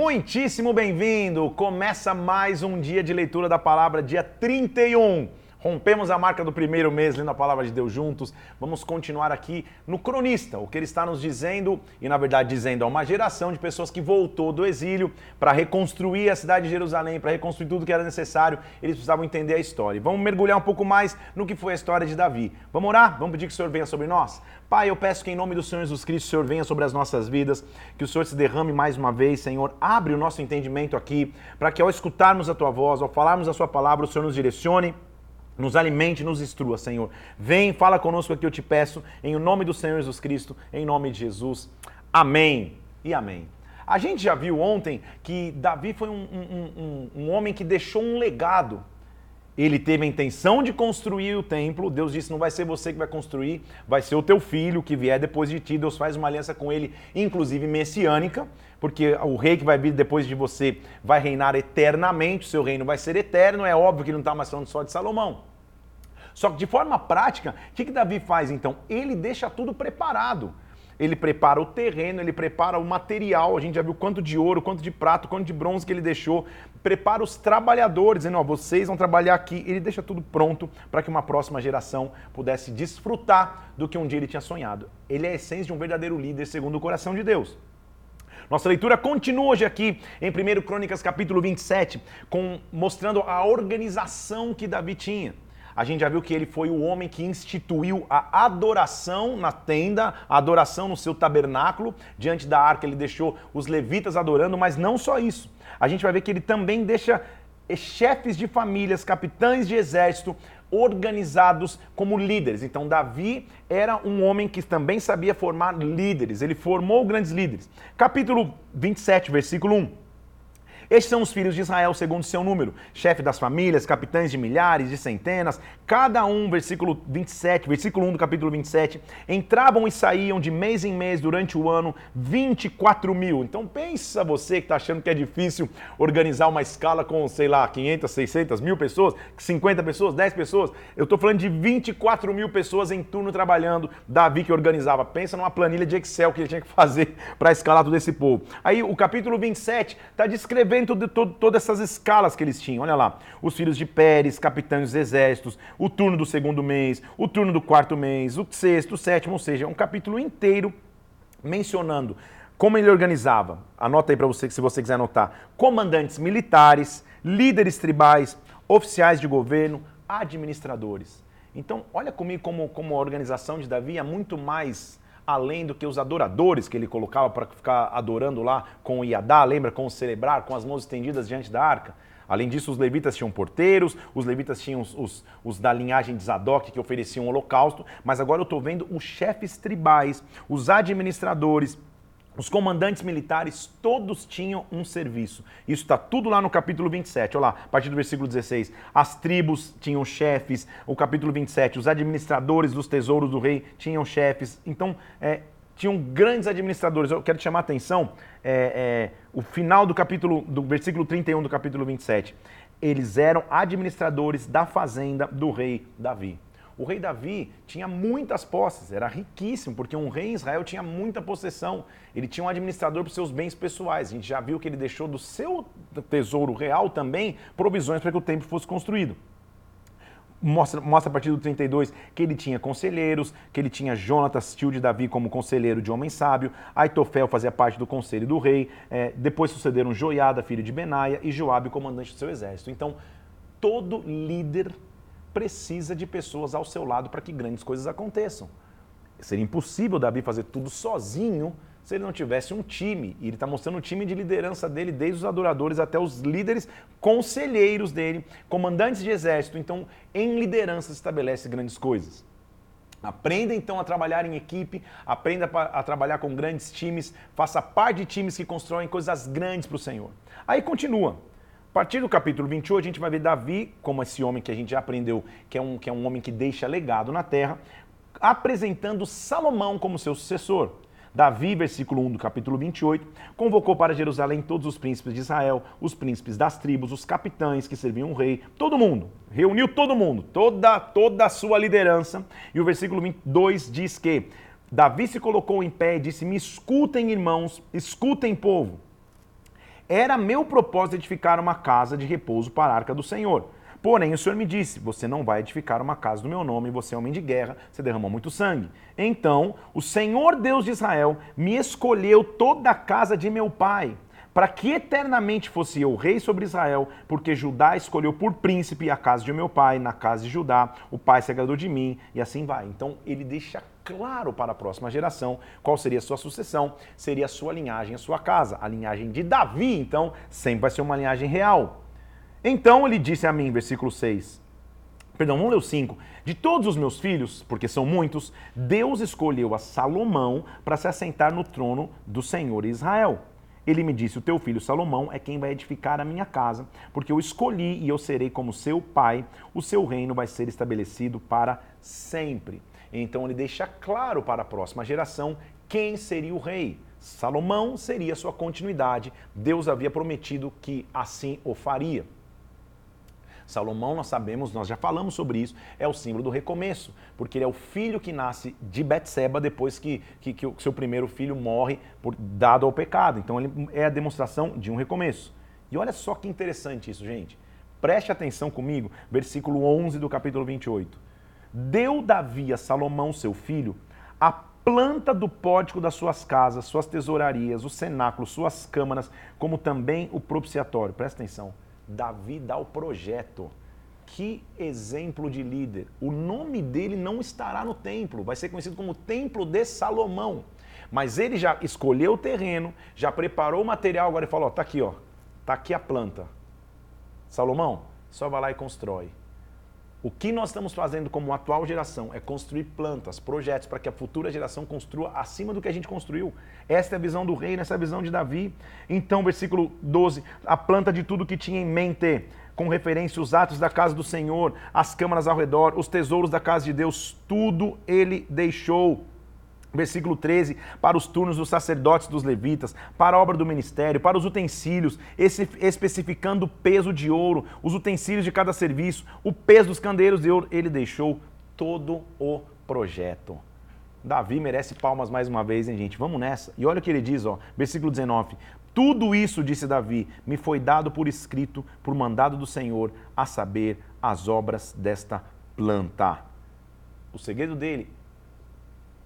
Muitíssimo bem-vindo! Começa mais um dia de leitura da palavra, dia 31. Rompemos a marca do primeiro mês lendo a palavra de Deus juntos. Vamos continuar aqui no cronista, o que ele está nos dizendo, e na verdade dizendo a uma geração de pessoas que voltou do exílio para reconstruir a cidade de Jerusalém, para reconstruir tudo que era necessário. Eles precisavam entender a história. Vamos mergulhar um pouco mais no que foi a história de Davi. Vamos orar? Vamos pedir que o Senhor venha sobre nós? Pai, eu peço que em nome do Senhor Jesus Cristo, o Senhor venha sobre as nossas vidas, que o Senhor se derrame mais uma vez, Senhor. Abre o nosso entendimento aqui, para que ao escutarmos a tua voz, ao falarmos a sua palavra, o Senhor nos direcione nos alimente, nos instrua, Senhor. Vem, fala conosco aqui, eu te peço, em nome do Senhor Jesus Cristo, em nome de Jesus. Amém e amém. A gente já viu ontem que Davi foi um, um, um, um homem que deixou um legado. Ele teve a intenção de construir o templo. Deus disse: não vai ser você que vai construir, vai ser o teu filho que vier depois de ti. Deus faz uma aliança com ele, inclusive messiânica, porque o rei que vai vir depois de você vai reinar eternamente, o seu reino vai ser eterno. É óbvio que não está mais falando só de Salomão. Só que de forma prática, o que, que Davi faz então? Ele deixa tudo preparado. Ele prepara o terreno, ele prepara o material, a gente já viu quanto de ouro, quanto de prato, quanto de bronze que ele deixou. Prepara os trabalhadores, dizendo, ó, vocês vão trabalhar aqui. Ele deixa tudo pronto para que uma próxima geração pudesse desfrutar do que um dia ele tinha sonhado. Ele é a essência de um verdadeiro líder segundo o coração de Deus. Nossa leitura continua hoje aqui em 1 Crônicas capítulo 27, com, mostrando a organização que Davi tinha. A gente já viu que ele foi o homem que instituiu a adoração na tenda, a adoração no seu tabernáculo. Diante da arca, ele deixou os levitas adorando, mas não só isso. A gente vai ver que ele também deixa chefes de famílias, capitães de exército, organizados como líderes. Então, Davi era um homem que também sabia formar líderes, ele formou grandes líderes. Capítulo 27, versículo 1. Estes são os filhos de Israel segundo seu número, chefe das famílias, capitães de milhares, de centenas, cada um, versículo 27, versículo 1 do capítulo 27, entravam e saíam de mês em mês durante o ano 24 mil. Então pensa você que está achando que é difícil organizar uma escala com, sei lá, 500, 600 mil pessoas, 50 pessoas, 10 pessoas. Eu estou falando de 24 mil pessoas em turno trabalhando, Davi que organizava. Pensa numa planilha de Excel que ele tinha que fazer para escalar todo esse povo. Aí o capítulo 27 está descrevendo dentro de todas essas escalas que eles tinham. Olha lá, os filhos de Pérez, capitães dos exércitos, o turno do segundo mês, o turno do quarto mês, o sexto, o sétimo, ou seja, um capítulo inteiro mencionando como ele organizava. Anota aí para você, se você quiser anotar. Comandantes militares, líderes tribais, oficiais de governo, administradores. Então, olha comigo como, como a organização de Davi é muito mais além do que os adoradores que ele colocava para ficar adorando lá com o Iadá, lembra? Com o celebrar, com as mãos estendidas diante da arca. Além disso, os levitas tinham porteiros, os levitas tinham os, os, os da linhagem de Zadok que ofereciam holocausto, mas agora eu estou vendo os chefes tribais, os administradores, os comandantes militares todos tinham um serviço. Isso está tudo lá no capítulo 27. Olha lá, a partir do versículo 16. As tribos tinham chefes. O capítulo 27. Os administradores dos tesouros do rei tinham chefes. Então, é, tinham grandes administradores. Eu quero chamar a atenção, é, é, o final do capítulo, do versículo 31 do capítulo 27. Eles eram administradores da fazenda do rei Davi. O rei Davi tinha muitas posses, era riquíssimo, porque um rei em Israel tinha muita possessão. Ele tinha um administrador para os seus bens pessoais. A gente já viu que ele deixou do seu tesouro real também provisões para que o templo fosse construído. Mostra, mostra a partir do 32 que ele tinha conselheiros, que ele tinha Jonatas, tio de Davi, como conselheiro de homem sábio, Aitofel fazia parte do conselho do rei, é, depois sucederam Joiada, filho de Benaia, e Joabe, comandante do seu exército. Então, todo líder precisa de pessoas ao seu lado para que grandes coisas aconteçam. Seria impossível Davi fazer tudo sozinho se ele não tivesse um time. E ele está mostrando o time de liderança dele, desde os adoradores até os líderes, conselheiros dele, comandantes de exército. Então, em liderança se estabelece grandes coisas. Aprenda então a trabalhar em equipe, aprenda a trabalhar com grandes times, faça parte de times que constroem coisas grandes para o Senhor. Aí continua. Partir do capítulo 28, a gente vai ver Davi, como esse homem que a gente já aprendeu, que é um, que é um homem que deixa legado na terra, apresentando Salomão como seu sucessor. Davi, versículo 1 do capítulo 28, convocou para Jerusalém todos os príncipes de Israel, os príncipes das tribos, os capitães que serviam o rei, todo mundo, reuniu todo mundo, toda, toda a sua liderança. E o versículo 22 diz que Davi se colocou em pé e disse: Me escutem, irmãos, escutem, povo. Era meu propósito edificar uma casa de repouso para a arca do Senhor. Porém, o Senhor me disse: Você não vai edificar uma casa do meu nome, você é homem de guerra, você derramou muito sangue. Então, o Senhor Deus de Israel me escolheu toda a casa de meu pai, para que eternamente fosse eu rei sobre Israel, porque Judá escolheu por príncipe a casa de meu pai, na casa de Judá, o pai se agradou de mim, e assim vai. Então, ele deixa claro para a próxima geração qual seria a sua sucessão, seria a sua linhagem, a sua casa. A linhagem de Davi, então, sempre vai ser uma linhagem real. Então ele disse a mim, versículo 6. Perdão, vamos ler o 5. De todos os meus filhos, porque são muitos, Deus escolheu a Salomão para se assentar no trono do Senhor Israel. Ele me disse: O teu filho Salomão é quem vai edificar a minha casa, porque eu escolhi e eu serei como seu pai, o seu reino vai ser estabelecido para sempre. Então ele deixa claro para a próxima geração quem seria o rei. Salomão seria sua continuidade. Deus havia prometido que assim o faria. Salomão, nós sabemos, nós já falamos sobre isso, é o símbolo do recomeço, porque ele é o filho que nasce de Betseba depois que, que, que o seu primeiro filho morre por, dado ao pecado. Então ele é a demonstração de um recomeço. E olha só que interessante isso, gente. Preste atenção comigo, versículo 11 do capítulo 28. Deu Davi a Salomão, seu filho, a planta do pórtico das suas casas, suas tesourarias, o cenáculo, suas câmaras, como também o propiciatório. Presta atenção. Davi dá o projeto. Que exemplo de líder. O nome dele não estará no templo, vai ser conhecido como Templo de Salomão. Mas ele já escolheu o terreno, já preparou o material, agora ele falou: ó, tá aqui, ó. Tá aqui a planta. Salomão, só vai lá e constrói. O que nós estamos fazendo como atual geração é construir plantas, projetos para que a futura geração construa acima do que a gente construiu. Esta é a visão do reino, essa é a visão de Davi. Então, versículo 12: a planta de tudo que tinha em mente, com referência aos atos da casa do Senhor, as câmaras ao redor, os tesouros da casa de Deus, tudo ele deixou Versículo 13, para os turnos dos sacerdotes dos levitas, para a obra do ministério, para os utensílios, especificando o peso de ouro, os utensílios de cada serviço, o peso dos candeeiros de ouro, ele deixou todo o projeto. Davi merece palmas mais uma vez, hein, gente? Vamos nessa. E olha o que ele diz, ó, versículo 19: Tudo isso, disse Davi, me foi dado por escrito, por mandado do Senhor, a saber, as obras desta planta. O segredo dele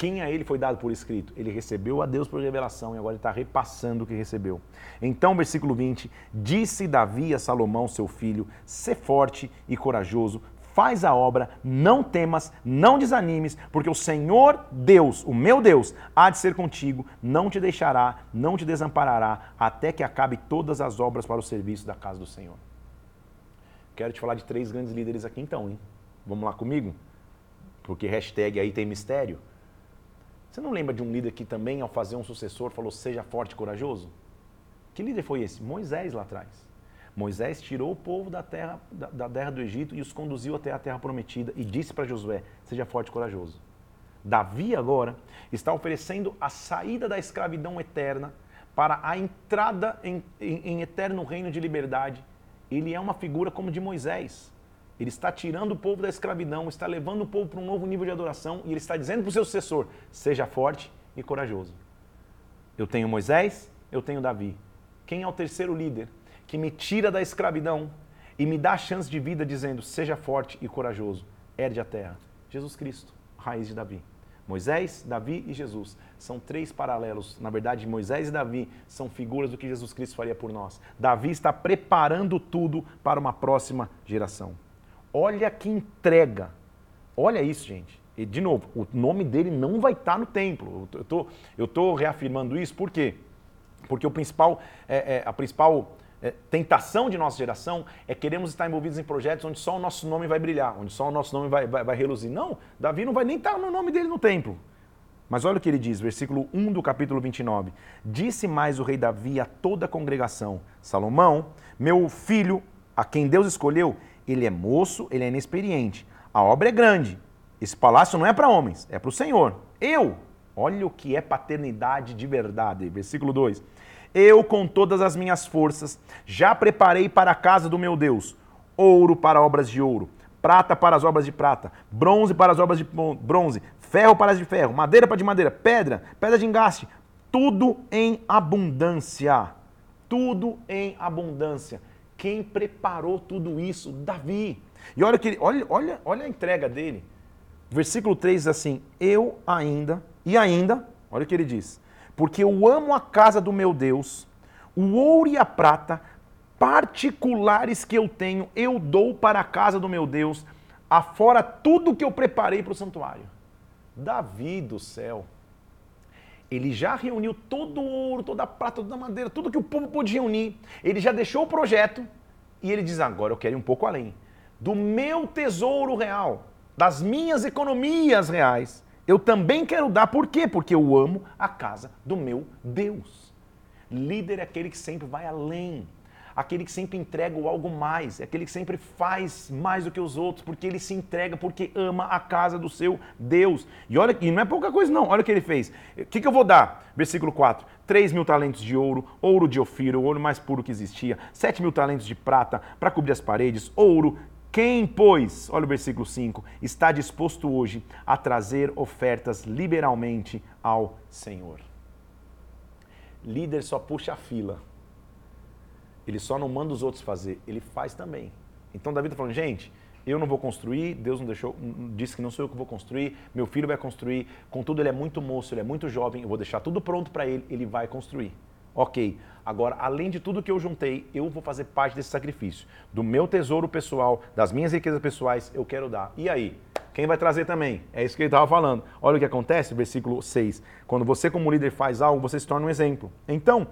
quem a ele foi dado por escrito? Ele recebeu a Deus por revelação e agora ele está repassando o que recebeu. Então, versículo 20: Disse Davi a Salomão, seu filho: Sê forte e corajoso, faz a obra, não temas, não desanimes, porque o Senhor Deus, o meu Deus, há de ser contigo, não te deixará, não te desamparará, até que acabe todas as obras para o serviço da casa do Senhor. Quero te falar de três grandes líderes aqui então, hein? Vamos lá comigo? Porque hashtag aí tem mistério. Você não lembra de um líder que também, ao fazer um sucessor, falou: seja forte e corajoso? Que líder foi esse? Moisés lá atrás. Moisés tirou o povo da terra, da, da terra do Egito e os conduziu até a terra prometida e disse para Josué: seja forte e corajoso. Davi agora está oferecendo a saída da escravidão eterna para a entrada em, em, em eterno reino de liberdade. Ele é uma figura como de Moisés. Ele está tirando o povo da escravidão, está levando o povo para um novo nível de adoração e ele está dizendo para o seu sucessor: seja forte e corajoso. Eu tenho Moisés, eu tenho Davi. Quem é o terceiro líder que me tira da escravidão e me dá a chance de vida dizendo: seja forte e corajoso, herde a terra? Jesus Cristo, raiz de Davi. Moisés, Davi e Jesus são três paralelos. Na verdade, Moisés e Davi são figuras do que Jesus Cristo faria por nós. Davi está preparando tudo para uma próxima geração. Olha que entrega. Olha isso, gente. E, de novo, o nome dele não vai estar no templo. Eu tô, eu tô reafirmando isso por quê? Porque o principal, é, é, a principal é, tentação de nossa geração é queremos estar envolvidos em projetos onde só o nosso nome vai brilhar, onde só o nosso nome vai, vai, vai reluzir. Não, Davi não vai nem estar no nome dele no templo. Mas olha o que ele diz, versículo 1 do capítulo 29. Disse mais o rei Davi a toda a congregação: Salomão, meu filho, a quem Deus escolheu, ele é moço, ele é inexperiente. A obra é grande. Esse palácio não é para homens, é para o Senhor. Eu, olha o que é paternidade de verdade. Versículo 2. Eu, com todas as minhas forças, já preparei para a casa do meu Deus ouro para obras de ouro, prata para as obras de prata, bronze para as obras de bronze, ferro para as de ferro, madeira para de madeira, pedra, pedra de engaste, tudo em abundância tudo em abundância. Quem preparou tudo isso? Davi. E olha, que, olha, olha, olha a entrega dele. Versículo 3 diz assim: Eu ainda, e ainda, olha o que ele diz: Porque eu amo a casa do meu Deus, o ouro e a prata, particulares que eu tenho, eu dou para a casa do meu Deus, afora tudo que eu preparei para o santuário. Davi do céu. Ele já reuniu todo o ouro, toda a prata, toda a madeira, tudo que o povo podia reunir. Ele já deixou o projeto e ele diz: agora eu quero ir um pouco além. Do meu tesouro real, das minhas economias reais, eu também quero dar. Por quê? Porque eu amo a casa do meu Deus. Líder é aquele que sempre vai além aquele que sempre entrega o algo mais, é aquele que sempre faz mais do que os outros, porque ele se entrega, porque ama a casa do seu Deus. E olha, não é pouca coisa não, olha o que ele fez. O que, que eu vou dar? Versículo 4. 3 mil talentos de ouro, ouro de ofiro, o ouro mais puro que existia, 7 mil talentos de prata para cobrir as paredes, ouro, quem, pois, olha o versículo 5, está disposto hoje a trazer ofertas liberalmente ao Senhor? Líder só puxa a fila. Ele só não manda os outros fazer, ele faz também. Então Davi está falando, gente, eu não vou construir, Deus não deixou, disse que não sou eu que vou construir, meu filho vai construir, contudo ele é muito moço, ele é muito jovem, eu vou deixar tudo pronto para ele, ele vai construir. Ok, agora além de tudo que eu juntei, eu vou fazer parte desse sacrifício. Do meu tesouro pessoal, das minhas riquezas pessoais, eu quero dar. E aí? Quem vai trazer também? É isso que ele estava falando. Olha o que acontece, versículo 6. Quando você, como líder, faz algo, você se torna um exemplo. Então,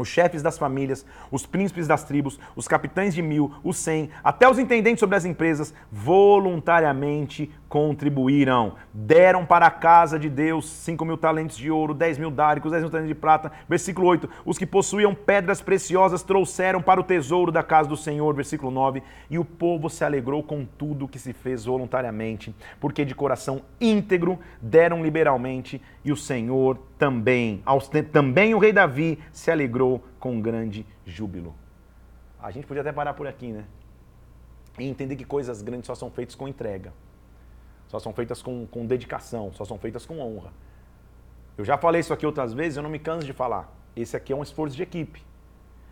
os chefes das famílias, os príncipes das tribos, os capitães de mil, os cem, até os intendentes sobre as empresas, voluntariamente contribuíram. Deram para a casa de Deus cinco mil talentos de ouro, dez mil dáricos, dez mil talentos de prata. Versículo 8. Os que possuíam pedras preciosas trouxeram para o tesouro da casa do Senhor. Versículo 9. E o povo se alegrou com tudo que se fez voluntariamente, porque de coração íntegro deram liberalmente, e o Senhor também. Também o rei Davi se alegrou com grande júbilo. A gente podia até parar por aqui, né? E entender que coisas grandes só são feitas com entrega só são feitas com, com dedicação, só são feitas com honra. Eu já falei isso aqui outras vezes, eu não me canso de falar. Esse aqui é um esforço de equipe.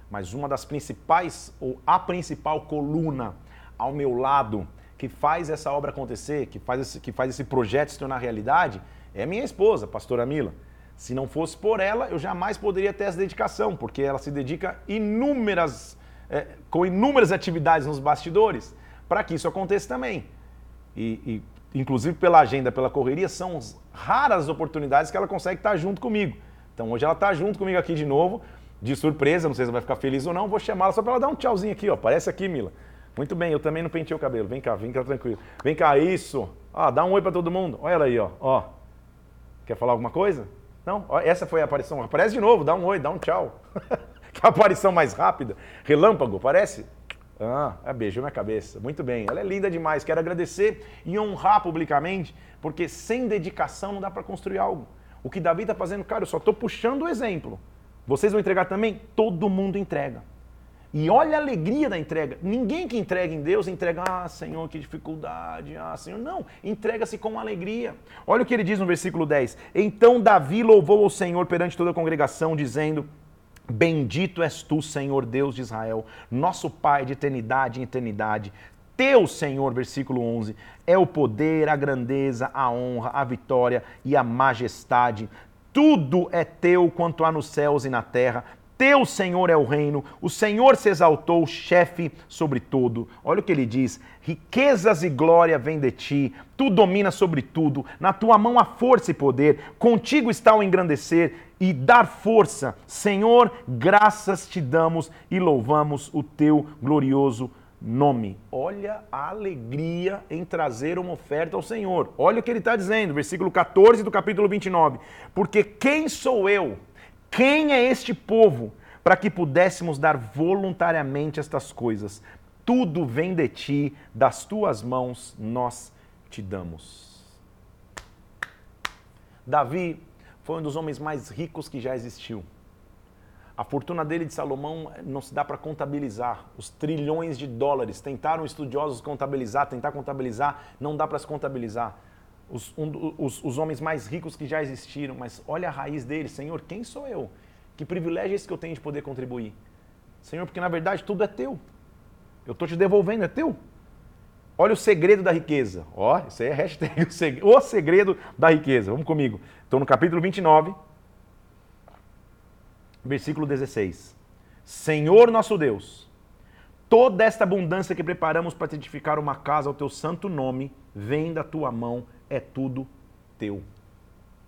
Mas uma das principais, ou a principal coluna ao meu lado, que faz essa obra acontecer, que faz esse, que faz esse projeto se tornar realidade, é minha esposa, pastora Mila. Se não fosse por ela, eu jamais poderia ter essa dedicação, porque ela se dedica inúmeras, é, com inúmeras atividades nos bastidores para que isso aconteça também. E, e inclusive pela agenda, pela correria, são raras oportunidades que ela consegue estar junto comigo. Então hoje ela está junto comigo aqui de novo, de surpresa, não sei se vai ficar feliz ou não, vou chamá-la só para ela dar um tchauzinho aqui, ó. Aparece aqui, Mila. Muito bem, eu também não pentei o cabelo. Vem cá, vem cá tranquilo. Vem cá, isso. Ah, dá um oi para todo mundo. Olha ela aí, ó. ó. Quer falar alguma coisa? Não? Ó, essa foi a aparição. Aparece de novo, dá um oi, dá um tchau. que aparição mais rápida. Relâmpago, parece? Ah, é, beijou minha cabeça. Muito bem. Ela é linda demais. Quero agradecer e honrar publicamente, porque sem dedicação não dá para construir algo. O que Davi está fazendo, cara, eu só estou puxando o exemplo. Vocês vão entregar também? Todo mundo entrega. E olha a alegria da entrega. Ninguém que entrega em Deus entrega, ah, Senhor, que dificuldade, ah, Senhor. Não, entrega-se com alegria. Olha o que ele diz no versículo 10. Então Davi louvou o Senhor perante toda a congregação, dizendo: Bendito és tu, Senhor Deus de Israel, nosso Pai de eternidade em eternidade. Teu, Senhor, versículo 11, é o poder, a grandeza, a honra, a vitória e a majestade. Tudo é teu quanto há nos céus e na terra. Teu Senhor é o reino, o Senhor se exaltou, chefe sobre tudo. Olha o que ele diz: riquezas e glória vêm de ti, tu dominas sobre tudo, na tua mão há força e poder, contigo está o engrandecer e dar força. Senhor, graças te damos e louvamos o teu glorioso nome. Olha a alegria em trazer uma oferta ao Senhor. Olha o que ele está dizendo, versículo 14 do capítulo 29. Porque quem sou eu? Quem é este povo para que pudéssemos dar voluntariamente estas coisas? Tudo vem de ti, das tuas mãos nós te damos. Davi foi um dos homens mais ricos que já existiu. A fortuna dele de Salomão não se dá para contabilizar. Os trilhões de dólares. Tentaram estudiosos contabilizar, tentar contabilizar, não dá para se contabilizar os, um, os, os homens mais ricos que já existiram, mas olha a raiz dele, Senhor, quem sou eu? Que privilégio é esse que eu tenho de poder contribuir? Senhor, porque na verdade tudo é teu. Eu estou te devolvendo, é teu. Olha o segredo da riqueza. Ó, isso aí é hashtag o segredo da riqueza. Vamos comigo. Estou no capítulo 29, versículo 16. Senhor nosso Deus, toda esta abundância que preparamos para te edificar uma casa ao teu santo nome, vem da tua mão, é tudo teu.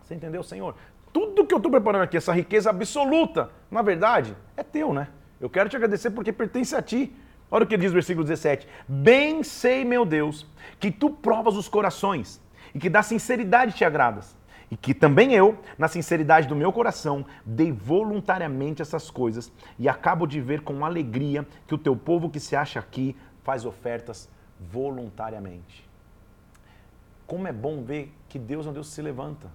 Você entendeu, Senhor? Tudo que eu estou preparando aqui, essa riqueza absoluta, na verdade, é teu, né? Eu quero te agradecer porque pertence a ti. Olha o que diz o versículo 17: Bem sei, meu Deus, que tu provas os corações e que da sinceridade te agradas. E que também eu, na sinceridade do meu coração, dei voluntariamente essas coisas e acabo de ver com alegria que o teu povo que se acha aqui faz ofertas voluntariamente. Como é bom ver que Deus é um Deus se levanta.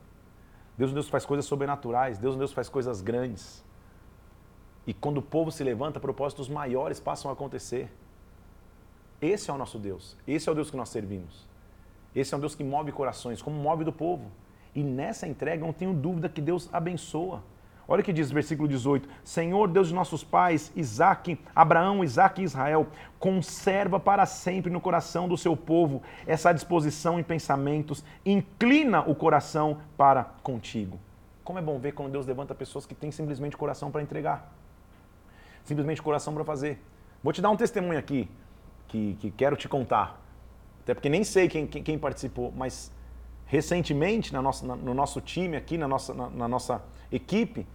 Deus é um Deus faz coisas sobrenaturais. Deus é um Deus faz coisas grandes. E quando o povo se levanta, propósitos maiores passam a acontecer. Esse é o nosso Deus. Esse é o Deus que nós servimos. Esse é um Deus que move corações, como move do povo. E nessa entrega, não tenho dúvida que Deus abençoa. Olha o que diz versículo 18: Senhor Deus de nossos pais, Isaac, Abraão, Isaac e Israel, conserva para sempre no coração do seu povo essa disposição em pensamentos, inclina o coração para contigo. Como é bom ver quando Deus levanta pessoas que têm simplesmente coração para entregar, simplesmente coração para fazer. Vou te dar um testemunho aqui que, que quero te contar, até porque nem sei quem, quem, quem participou, mas recentemente na nossa, na, no nosso time aqui, na nossa, na, na nossa equipe,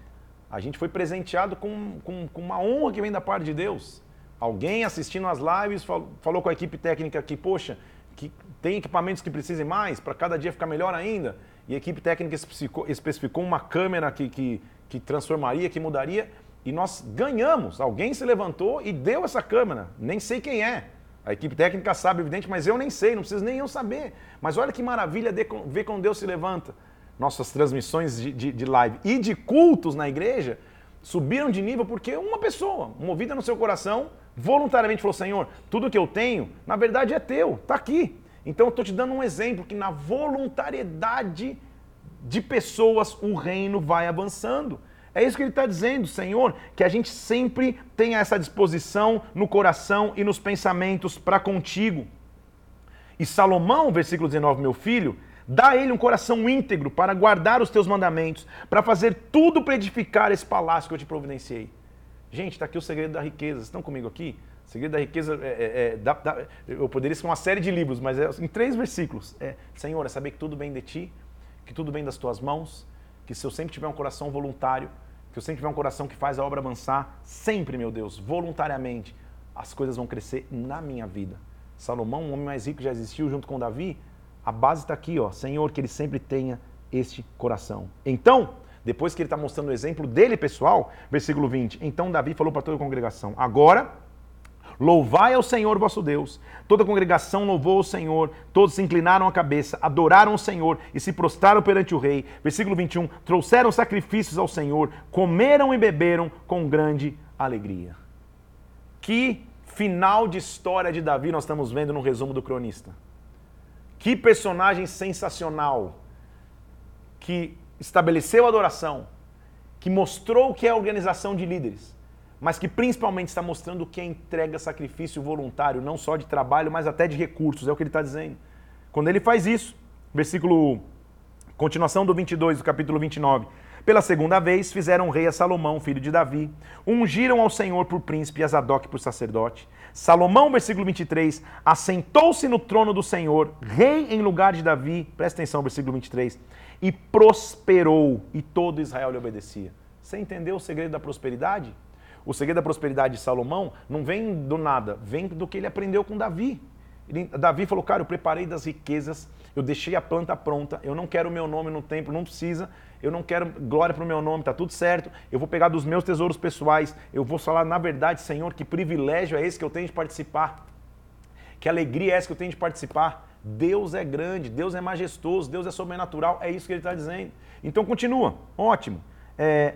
a gente foi presenteado com, com, com, uma honra que vem da parte de Deus. Alguém assistindo as lives falou, falou com a equipe técnica que, poxa, que tem equipamentos que precisem mais para cada dia ficar melhor ainda. E a equipe técnica especificou, especificou uma câmera que, que, que transformaria, que mudaria. E nós ganhamos. Alguém se levantou e deu essa câmera. Nem sei quem é. A equipe técnica sabe, evidente, mas eu nem sei, não preciso nem eu saber. Mas olha que maravilha ver quando Deus se levanta nossas transmissões de, de, de live e de cultos na igreja subiram de nível porque uma pessoa, movida no seu coração, voluntariamente falou: Senhor, tudo que eu tenho, na verdade é teu, está aqui. Então eu estou te dando um exemplo que na voluntariedade de pessoas o reino vai avançando. É isso que ele está dizendo, Senhor, que a gente sempre tenha essa disposição no coração e nos pensamentos para contigo. E Salomão, versículo 19, meu filho, Dá a ele um coração íntegro para guardar os teus mandamentos, para fazer tudo para edificar esse palácio que eu te providenciei. Gente, está aqui o segredo da riqueza. Estão comigo aqui? O segredo da riqueza, é, é, é eu poderia escrever uma série de livros, mas é em três versículos. É, Senhor, é saber que tudo vem de ti, que tudo vem das tuas mãos, que se eu sempre tiver um coração voluntário, que eu sempre tiver um coração que faz a obra avançar, sempre, meu Deus, voluntariamente, as coisas vão crescer na minha vida. Salomão, o homem mais rico já existiu junto com Davi, a base está aqui, ó. Senhor, que ele sempre tenha este coração. Então, depois que ele está mostrando o exemplo dele pessoal, versículo 20. Então Davi falou para toda a congregação: Agora, louvai ao Senhor vosso Deus. Toda a congregação louvou o Senhor, todos se inclinaram a cabeça, adoraram o Senhor e se prostraram perante o rei. Versículo 21. Trouxeram sacrifícios ao Senhor, comeram e beberam com grande alegria. Que final de história de Davi nós estamos vendo no resumo do cronista. Que personagem sensacional que estabeleceu a adoração, que mostrou o que é organização de líderes, mas que principalmente está mostrando o que é entrega sacrifício voluntário, não só de trabalho, mas até de recursos, é o que ele está dizendo. Quando ele faz isso, versículo, continuação do 22, do capítulo 29. Pela segunda vez, fizeram rei a Salomão, filho de Davi. Ungiram ao Senhor por príncipe e a Zadok por sacerdote. Salomão, versículo 23, assentou-se no trono do Senhor, rei em lugar de Davi. Presta atenção, versículo 23. E prosperou, e todo Israel lhe obedecia. Você entendeu o segredo da prosperidade? O segredo da prosperidade de Salomão não vem do nada, vem do que ele aprendeu com Davi. Ele, Davi falou, cara, eu preparei das riquezas, eu deixei a planta pronta, eu não quero o meu nome no templo, não precisa, eu não quero glória para o meu nome, tá tudo certo, eu vou pegar dos meus tesouros pessoais, eu vou falar, na verdade, Senhor, que privilégio é esse que eu tenho de participar, que alegria é essa que eu tenho de participar. Deus é grande, Deus é majestoso, Deus é sobrenatural, é isso que ele está dizendo. Então continua, ótimo. É,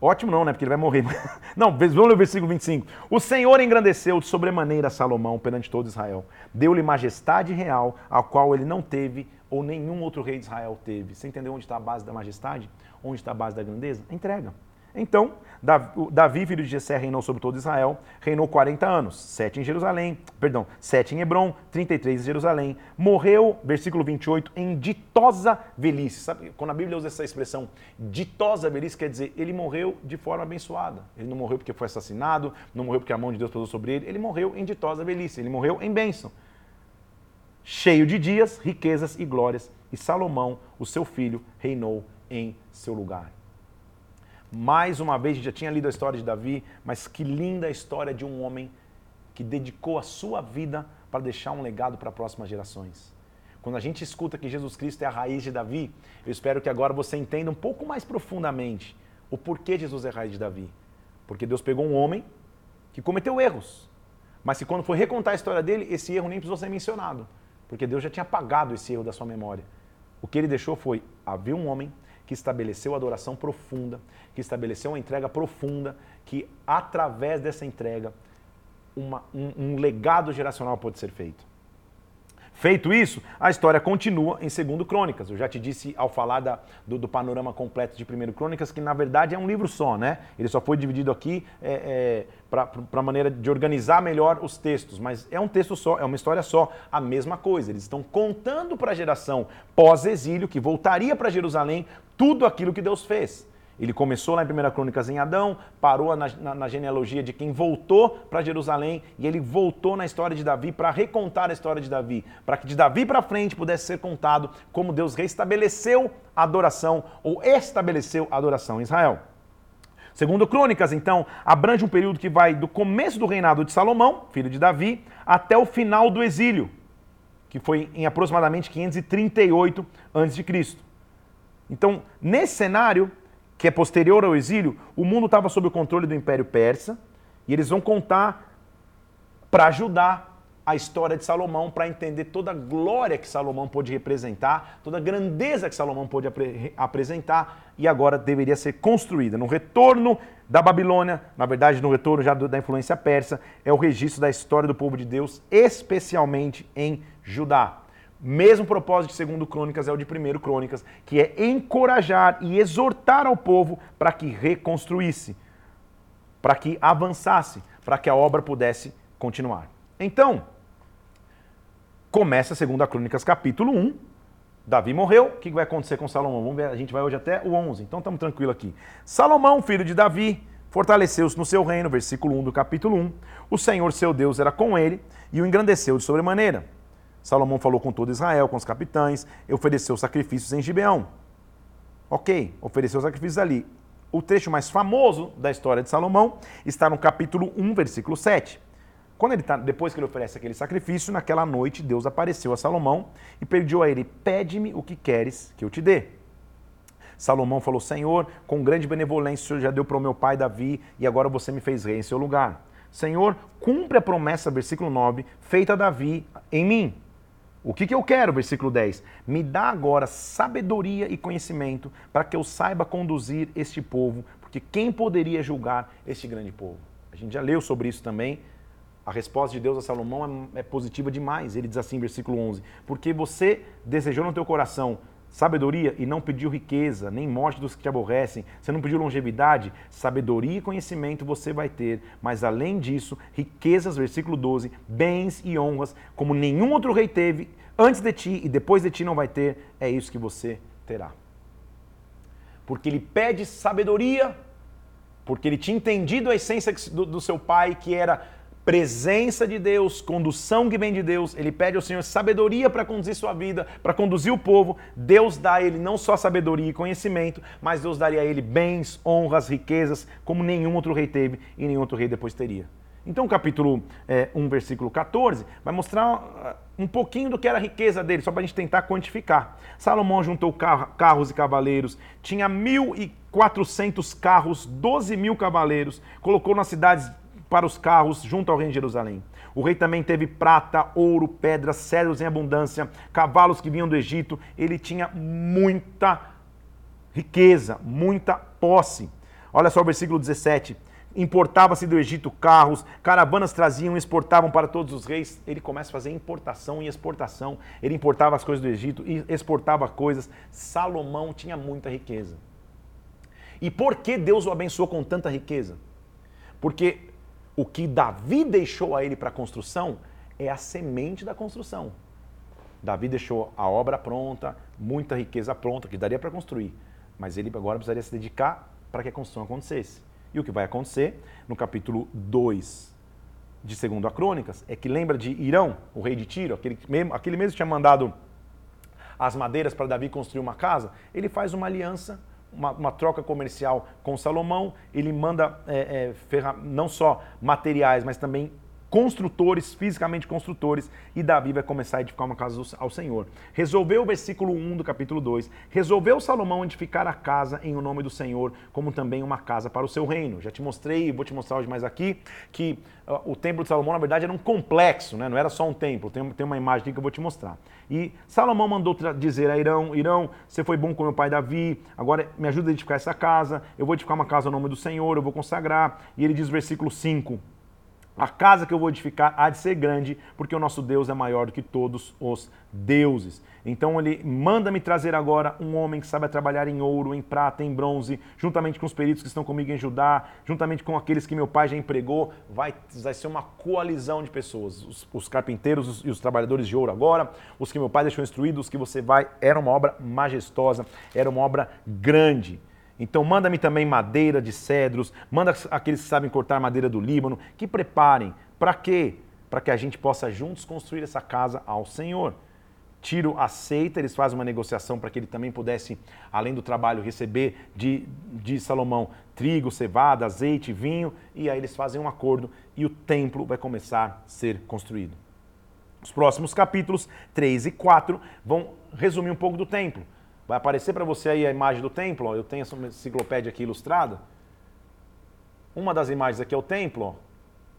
Ótimo não, né? Porque ele vai morrer. Não, vamos ler o versículo 25. O Senhor engrandeceu de sobremaneira Salomão perante todo Israel. Deu-lhe majestade real, a qual ele não teve ou nenhum outro rei de Israel teve. Você entendeu onde está a base da majestade? Onde está a base da grandeza? Entrega. Então, Davi, filho de Jessé, reinou sobre todo Israel, reinou 40 anos, 7 em Jerusalém, perdão, 7 em Hebron, 33 em Jerusalém. Morreu, versículo 28, em ditosa velhice. Sabe, quando a Bíblia usa essa expressão ditosa velhice, quer dizer, ele morreu de forma abençoada. Ele não morreu porque foi assassinado, não morreu porque a mão de Deus pesou sobre ele, ele morreu em ditosa velhice, ele morreu em bênção. Cheio de dias, riquezas e glórias, e Salomão, o seu filho, reinou em seu lugar. Mais uma vez, a gente já tinha lido a história de Davi, mas que linda a história de um homem que dedicou a sua vida para deixar um legado para próximas gerações. Quando a gente escuta que Jesus Cristo é a raiz de Davi, eu espero que agora você entenda um pouco mais profundamente o porquê Jesus é a raiz de Davi. Porque Deus pegou um homem que cometeu erros, mas que quando foi recontar a história dele, esse erro nem precisou ser mencionado, porque Deus já tinha apagado esse erro da sua memória. O que ele deixou foi: havia um homem que estabeleceu adoração profunda, que estabeleceu uma entrega profunda, que através dessa entrega uma, um, um legado geracional pode ser feito. Feito isso, a história continua em 2 Crônicas. Eu já te disse ao falar da, do, do, panorama completo de 1 Crônicas que, na verdade, é um livro só, né? Ele só foi dividido aqui é, é, para a maneira de organizar melhor os textos, mas é um texto só, é uma história só. A mesma coisa, eles estão contando para a geração pós-exílio, que voltaria para Jerusalém, tudo aquilo que Deus fez. Ele começou lá em 1 Crônicas em Adão, parou na, na, na genealogia de quem voltou para Jerusalém e ele voltou na história de Davi para recontar a história de Davi, para que de Davi para frente pudesse ser contado como Deus restabeleceu a adoração ou estabeleceu a adoração em Israel. Segundo Crônicas, então, abrange um período que vai do começo do reinado de Salomão, filho de Davi, até o final do exílio, que foi em aproximadamente 538 a.C. Então, nesse cenário, que é posterior ao exílio, o mundo estava sob o controle do Império Persa, e eles vão contar para ajudar a história de Salomão, para entender toda a glória que Salomão pôde representar, toda a grandeza que Salomão pôde ap apresentar, e agora deveria ser construída. No retorno da Babilônia, na verdade, no retorno já da influência persa, é o registro da história do povo de Deus, especialmente em Judá. Mesmo propósito de segundo Crônicas é o de primeiro Crônicas, que é encorajar e exortar ao povo para que reconstruísse, para que avançasse, para que a obra pudesse continuar. Então, começa a segunda Crônicas capítulo 1. Davi morreu, o que vai acontecer com Salomão? Vamos ver, a gente vai hoje até o 11, então estamos tranquilo aqui. Salomão, filho de Davi, fortaleceu-se no seu reino, versículo 1 do capítulo 1. O Senhor seu Deus era com ele e o engrandeceu de sobremaneira Salomão falou com todo Israel, com os capitães, ofereceu sacrifícios em Gibeão. Ok, ofereceu sacrifícios ali. O trecho mais famoso da história de Salomão está no capítulo 1, versículo 7. Quando ele tá, depois que ele oferece aquele sacrifício, naquela noite Deus apareceu a Salomão e pediu a ele: Pede-me o que queres que eu te dê. Salomão falou: Senhor, com grande benevolência o Senhor já deu para o meu pai Davi e agora você me fez rei em seu lugar. Senhor, cumpre a promessa, versículo 9, feita a Davi em mim. O que, que eu quero? Versículo 10. Me dá agora sabedoria e conhecimento para que eu saiba conduzir este povo, porque quem poderia julgar este grande povo? A gente já leu sobre isso também. A resposta de Deus a Salomão é, é positiva demais. Ele diz assim, versículo 11: Porque você desejou no teu coração sabedoria e não pediu riqueza, nem morte dos que te aborrecem. Você não pediu longevidade, sabedoria e conhecimento você vai ter. Mas além disso, riquezas, versículo 12, bens e honras, como nenhum outro rei teve antes de ti e depois de ti não vai ter, é isso que você terá. Porque ele pede sabedoria, porque ele tinha entendido a essência do, do seu pai, que era presença de Deus, condução que vem de Deus, ele pede ao Senhor sabedoria para conduzir sua vida, para conduzir o povo. Deus dá a ele não só sabedoria e conhecimento, mas Deus daria a ele bens, honras, riquezas, como nenhum outro rei teve e nenhum outro rei depois teria. Então, capítulo é, 1, versículo 14, vai mostrar uh, um pouquinho do que era a riqueza dele, só para a gente tentar quantificar. Salomão juntou carros e cavaleiros, tinha 1.400 carros, 12 mil cavaleiros, colocou nas cidades para os carros junto ao rei de Jerusalém. O rei também teve prata, ouro, pedras, cedros em abundância, cavalos que vinham do Egito. Ele tinha muita riqueza, muita posse. Olha só o versículo 17. Importava-se do Egito carros, caravanas traziam e exportavam para todos os reis. Ele começa a fazer importação e exportação. Ele importava as coisas do Egito e exportava coisas. Salomão tinha muita riqueza. E por que Deus o abençoou com tanta riqueza? Porque o que Davi deixou a ele para a construção é a semente da construção. Davi deixou a obra pronta, muita riqueza pronta, que daria para construir. Mas ele agora precisaria se dedicar para que a construção acontecesse. E o que vai acontecer no capítulo 2 de 2 Crônicas é que lembra de Irão, o rei de Tiro, aquele mesmo, aquele mesmo que tinha mandado as madeiras para Davi construir uma casa, ele faz uma aliança, uma, uma troca comercial com Salomão, ele manda é, é, não só materiais, mas também construtores, fisicamente construtores, e Davi vai começar a edificar uma casa ao Senhor. Resolveu o versículo 1 do capítulo 2, resolveu Salomão edificar a casa em o nome do Senhor, como também uma casa para o seu reino. Já te mostrei, vou te mostrar hoje mais aqui, que uh, o templo de Salomão, na verdade, era um complexo, né? não era só um templo, tem, tem uma imagem aqui que eu vou te mostrar. E Salomão mandou dizer a Irão, Irão, você foi bom com meu pai Davi, agora me ajuda a edificar essa casa, eu vou edificar uma casa ao nome do Senhor, eu vou consagrar. E ele diz no versículo 5, a casa que eu vou edificar há de ser grande, porque o nosso Deus é maior do que todos os deuses. Então ele manda-me trazer agora um homem que sabe trabalhar em ouro, em prata, em bronze, juntamente com os peritos que estão comigo em Judá, juntamente com aqueles que meu pai já empregou. Vai, vai ser uma coalizão de pessoas. Os, os carpinteiros e os trabalhadores de ouro agora, os que meu pai deixou instruídos, os que você vai. Era uma obra majestosa, era uma obra grande. Então manda-me também madeira de cedros, manda aqueles que sabem cortar madeira do Líbano, que preparem. Para quê? Para que a gente possa juntos construir essa casa ao Senhor. Tiro aceita, eles fazem uma negociação para que ele também pudesse, além do trabalho, receber de, de Salomão trigo, cevada, azeite, vinho, e aí eles fazem um acordo e o templo vai começar a ser construído. Os próximos capítulos 3 e 4 vão resumir um pouco do templo. Vai aparecer para você aí a imagem do templo. Eu tenho essa enciclopédia aqui ilustrada. Uma das imagens aqui é o templo.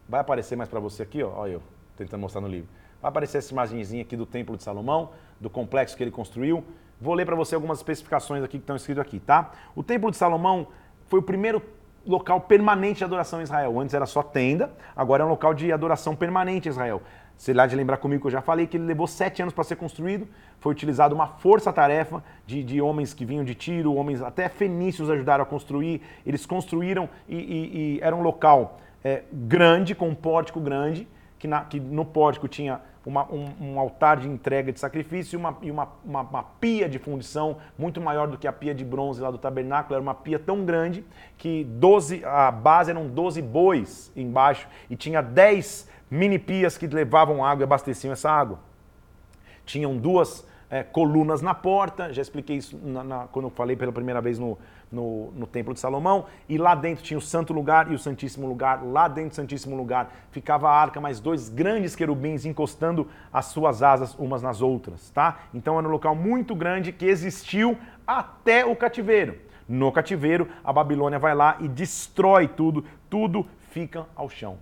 Vai aparecer mais para você aqui, ó. Olha eu tentando mostrar no livro. Vai aparecer essa imagenzinha aqui do templo de Salomão, do complexo que ele construiu. Vou ler para você algumas especificações aqui que estão escritas aqui, tá? O templo de Salomão foi o primeiro local permanente de adoração em Israel. Antes era só tenda, agora é um local de adoração permanente em Israel. Você lá de lembrar comigo que eu já falei que ele levou sete anos para ser construído. Foi utilizado uma força-tarefa de, de, homens que vinham de tiro, homens até fenícios ajudaram a construir. Eles construíram e, e, e era um local é, grande, com um pórtico grande, que, na, que no pórtico tinha uma, um, um, altar de entrega de sacrifício e, uma, e uma, uma, uma, pia de fundição muito maior do que a pia de bronze lá do tabernáculo. Era uma pia tão grande que 12, a base eram 12 bois embaixo e tinha 10 mini pias que levavam água e abasteciam essa água. Tinham duas é, colunas na porta, já expliquei isso na, na, quando eu falei pela primeira vez no, no, no, Templo de Salomão, e lá dentro tinha o Santo Lugar e o Santíssimo Lugar. Lá dentro do Santíssimo Lugar ficava a arca, mais dois grandes querubins encostando as suas asas umas nas outras, tá? Então era um local muito grande que existiu até o cativeiro. No cativeiro, a Babilônia vai lá e destrói tudo, tudo fica ao chão.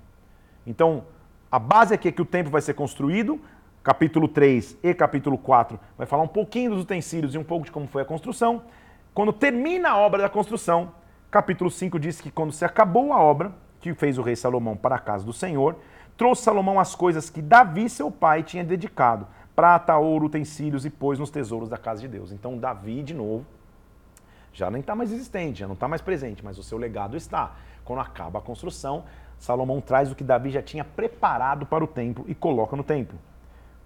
Então, a base aqui é que o templo vai ser construído, capítulo 3 e capítulo 4 vai falar um pouquinho dos utensílios e um pouco de como foi a construção. Quando termina a obra da construção, capítulo 5 diz que quando se acabou a obra, que fez o rei Salomão para a casa do Senhor, trouxe Salomão as coisas que Davi, seu pai, tinha dedicado: prata, ouro, utensílios e pôs nos tesouros da casa de Deus. Então, Davi, de novo, já nem está mais existente, já não está mais presente, mas o seu legado está. Quando acaba a construção, Salomão traz o que Davi já tinha preparado para o templo e coloca no templo.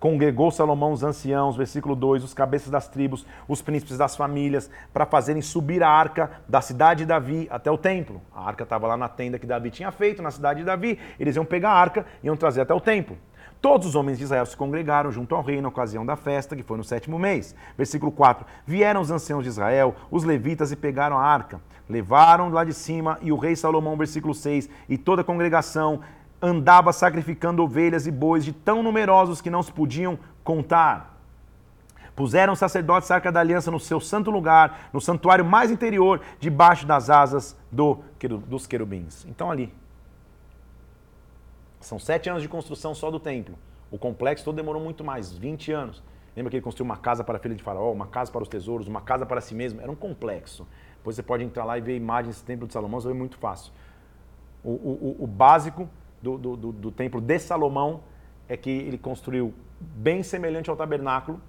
Congregou Salomão os anciãos, versículo 2, os cabeças das tribos, os príncipes das famílias, para fazerem subir a arca da cidade de Davi até o templo. A arca estava lá na tenda que Davi tinha feito, na cidade de Davi. Eles iam pegar a arca e iam trazer até o templo. Todos os homens de Israel se congregaram junto ao rei na ocasião da festa, que foi no sétimo mês. Versículo 4: Vieram os anciãos de Israel, os levitas, e pegaram a arca. Levaram lá de cima, e o rei Salomão, versículo 6, e toda a congregação andava sacrificando ovelhas e bois de tão numerosos que não se podiam contar. Puseram os sacerdotes a arca da aliança no seu santo lugar, no santuário mais interior, debaixo das asas do, dos querubins. Então ali, são sete anos de construção só do templo. O complexo todo demorou muito mais, 20 anos. Lembra que ele construiu uma casa para a filha de Faraó, uma casa para os tesouros, uma casa para si mesmo? Era um complexo. Depois você pode entrar lá e ver imagens do templo de Salomão, isso é muito fácil. O, o, o básico do, do, do, do templo de Salomão é que ele construiu bem semelhante ao tabernáculo,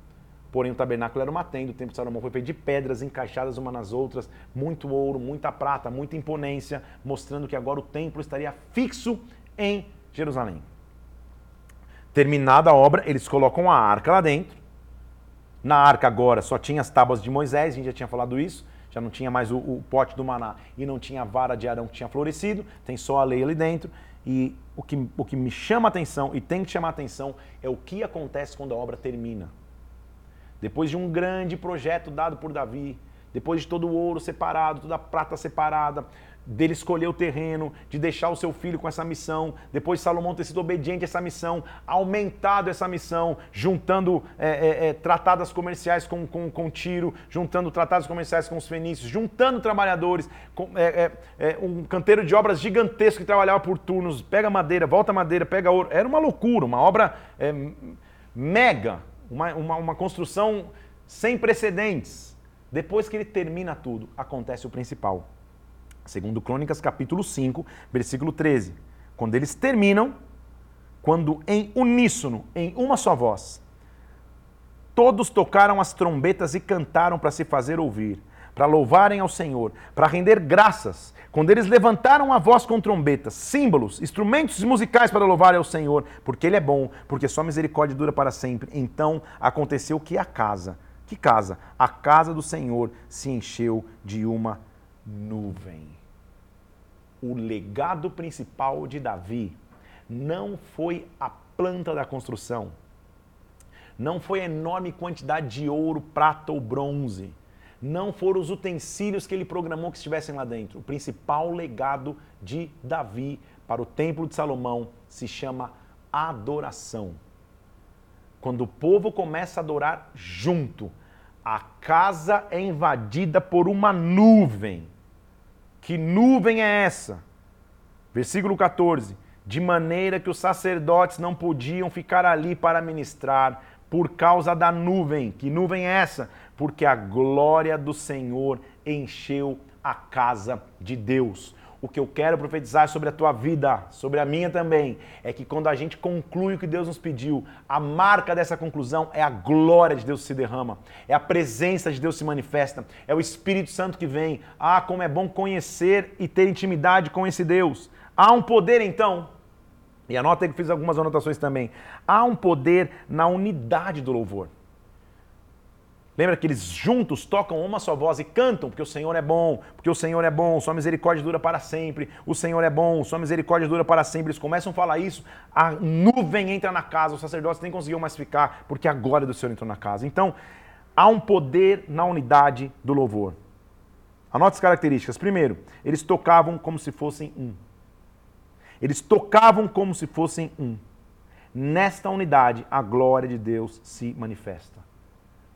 Porém, o tabernáculo era uma tenda, o templo de Salomão foi feito de pedras encaixadas umas nas outras, muito ouro, muita prata, muita imponência, mostrando que agora o templo estaria fixo em. Terminada a obra, eles colocam a arca lá dentro. Na arca agora só tinha as tábuas de Moisés, a gente já tinha falado isso, já não tinha mais o, o pote do maná e não tinha a vara de Arão que tinha florescido, tem só a lei ali dentro. E o que, o que me chama atenção e tem que chamar atenção é o que acontece quando a obra termina. Depois de um grande projeto dado por Davi, depois de todo o ouro separado, toda a prata separada, dele escolher o terreno, de deixar o seu filho com essa missão, depois de Salomão ter sido obediente a essa missão, aumentado essa missão, juntando é, é, é, tratadas comerciais com, com, com Tiro, juntando tratados comerciais com os fenícios, juntando trabalhadores, com, é, é, é, um canteiro de obras gigantesco que trabalhava por turnos, pega madeira, volta madeira, pega ouro, era uma loucura, uma obra mega, uma, uma, uma construção sem precedentes. Depois que ele termina tudo, acontece o principal Segundo Crônicas, capítulo 5, versículo 13. Quando eles terminam, quando em uníssono, em uma só voz, todos tocaram as trombetas e cantaram para se fazer ouvir, para louvarem ao Senhor, para render graças. Quando eles levantaram a voz com trombetas, símbolos, instrumentos musicais para louvar ao Senhor, porque Ele é bom, porque sua misericórdia dura para sempre. Então aconteceu que a casa, que casa? A casa do Senhor se encheu de uma nuvem. O legado principal de Davi não foi a planta da construção, não foi a enorme quantidade de ouro, prata ou bronze, não foram os utensílios que ele programou que estivessem lá dentro. O principal legado de Davi para o Templo de Salomão se chama adoração. Quando o povo começa a adorar junto, a casa é invadida por uma nuvem. Que nuvem é essa? Versículo 14. De maneira que os sacerdotes não podiam ficar ali para ministrar por causa da nuvem. Que nuvem é essa? Porque a glória do Senhor encheu a casa de Deus o que eu quero profetizar sobre a tua vida, sobre a minha também, é que quando a gente conclui o que Deus nos pediu, a marca dessa conclusão é a glória de Deus que se derrama, é a presença de Deus que se manifesta, é o Espírito Santo que vem. Ah, como é bom conhecer e ter intimidade com esse Deus. Há um poder então, e anota que fiz algumas anotações também, há um poder na unidade do louvor. Lembra que eles juntos tocam uma só voz e cantam, porque o Senhor é bom, porque o Senhor é bom, sua misericórdia dura para sempre, o Senhor é bom, sua misericórdia dura para sempre. Eles começam a falar isso, a nuvem entra na casa, os sacerdotes nem conseguiam mais ficar, porque a glória do Senhor entrou na casa. Então, há um poder na unidade do louvor. Anote as características. Primeiro, eles tocavam como se fossem um. Eles tocavam como se fossem um. Nesta unidade, a glória de Deus se manifesta.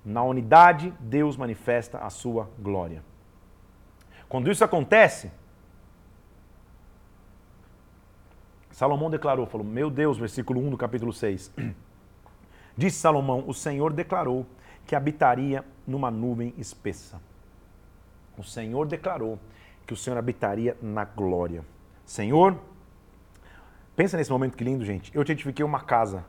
Na unidade, Deus manifesta a sua glória. Quando isso acontece, Salomão declarou, falou: Meu Deus, versículo 1 do capítulo 6. Disse Salomão: O Senhor declarou que habitaria numa nuvem espessa. O Senhor declarou que o Senhor habitaria na glória. Senhor, pensa nesse momento que lindo, gente. Eu te edifiquei uma casa,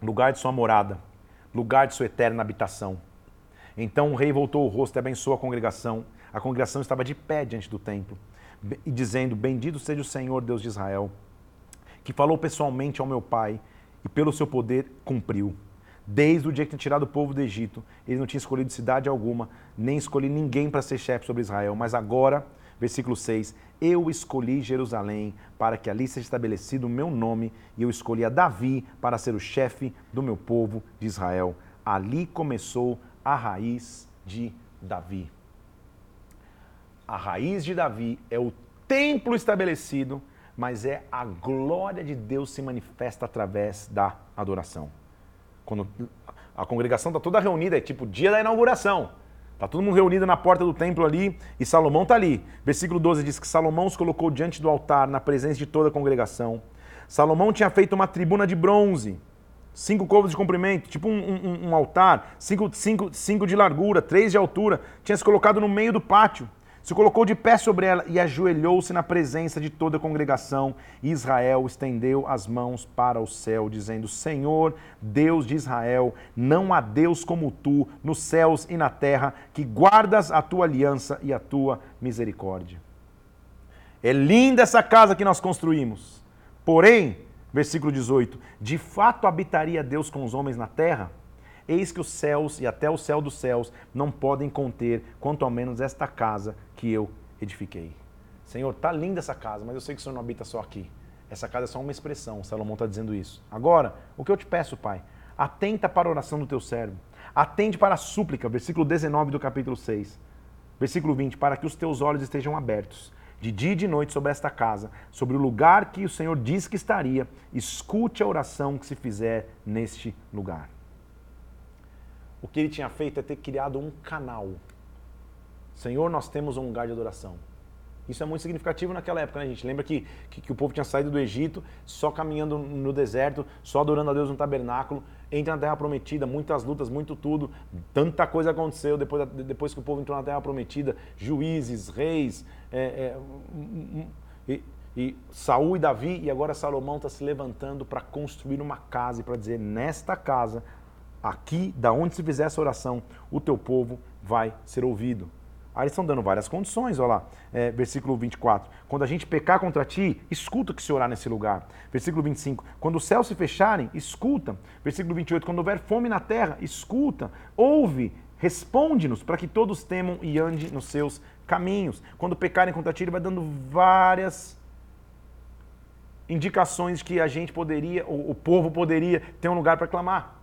lugar de sua morada lugar de sua eterna habitação. Então o rei voltou o rosto e abençoou a congregação. A congregação estava de pé diante do templo, e dizendo: Bendito seja o Senhor, Deus de Israel, que falou pessoalmente ao meu pai e pelo seu poder cumpriu. Desde o dia que tinha tirado o povo do Egito, ele não tinha escolhido cidade alguma, nem escolhido ninguém para ser chefe sobre Israel. Mas agora, versículo 6, eu escolhi Jerusalém para que ali seja estabelecido o meu nome, e eu escolhi a Davi para ser o chefe do meu povo de Israel. Ali começou a raiz de Davi. A raiz de Davi é o templo estabelecido, mas é a glória de Deus se manifesta através da adoração. Quando a congregação está toda reunida, é tipo dia da inauguração. Está todo mundo reunido na porta do templo ali e Salomão está ali. Versículo 12 diz que Salomão os colocou diante do altar, na presença de toda a congregação. Salomão tinha feito uma tribuna de bronze, cinco côvados de comprimento, tipo um, um, um, altar, cinco, cinco, cinco de largura, três de altura. Tinha se colocado no meio do pátio. Se colocou de pé sobre ela e ajoelhou-se na presença de toda a congregação. Israel estendeu as mãos para o céu, dizendo: Senhor, Deus de Israel, não há Deus como tu, nos céus e na terra, que guardas a tua aliança e a tua misericórdia. É linda essa casa que nós construímos. Porém, versículo 18: De fato habitaria Deus com os homens na terra? Eis que os céus e até o céu dos céus não podem conter, quanto ao menos esta casa que eu edifiquei. Senhor, tá linda essa casa, mas eu sei que o Senhor não habita só aqui. Essa casa é só uma expressão, Salomão está dizendo isso. Agora, o que eu te peço, Pai, atenta para a oração do teu servo. Atende para a súplica, versículo 19 do capítulo 6. Versículo 20, para que os teus olhos estejam abertos, de dia e de noite sobre esta casa, sobre o lugar que o Senhor diz que estaria, escute a oração que se fizer neste lugar o que ele tinha feito é ter criado um canal. Senhor, nós temos um lugar de adoração. Isso é muito significativo naquela época, né, gente? Lembra que, que, que, o povo tinha saído do Egito, só caminhando no deserto, só adorando a Deus no tabernáculo, entra na Terra Prometida, muitas lutas, muito tudo, tanta coisa aconteceu depois, depois que o povo entrou na Terra Prometida, juízes, reis, é, é, e, e Saul e Davi, e agora Salomão está se levantando para construir uma casa e para dizer: nesta casa aqui, da onde se fizer essa oração, o teu povo vai ser ouvido. Aí eles estão dando várias condições, olha lá, é, versículo 24. Quando a gente pecar contra ti, escuta que se orar nesse lugar. Versículo 25. Quando os céus se fecharem, escuta. Versículo 28. Quando houver fome na terra, escuta, ouve, responde-nos, para que todos temam e andem nos seus caminhos. Quando pecarem contra ti, ele vai dando várias indicações que a gente poderia, o povo poderia ter um lugar para clamar.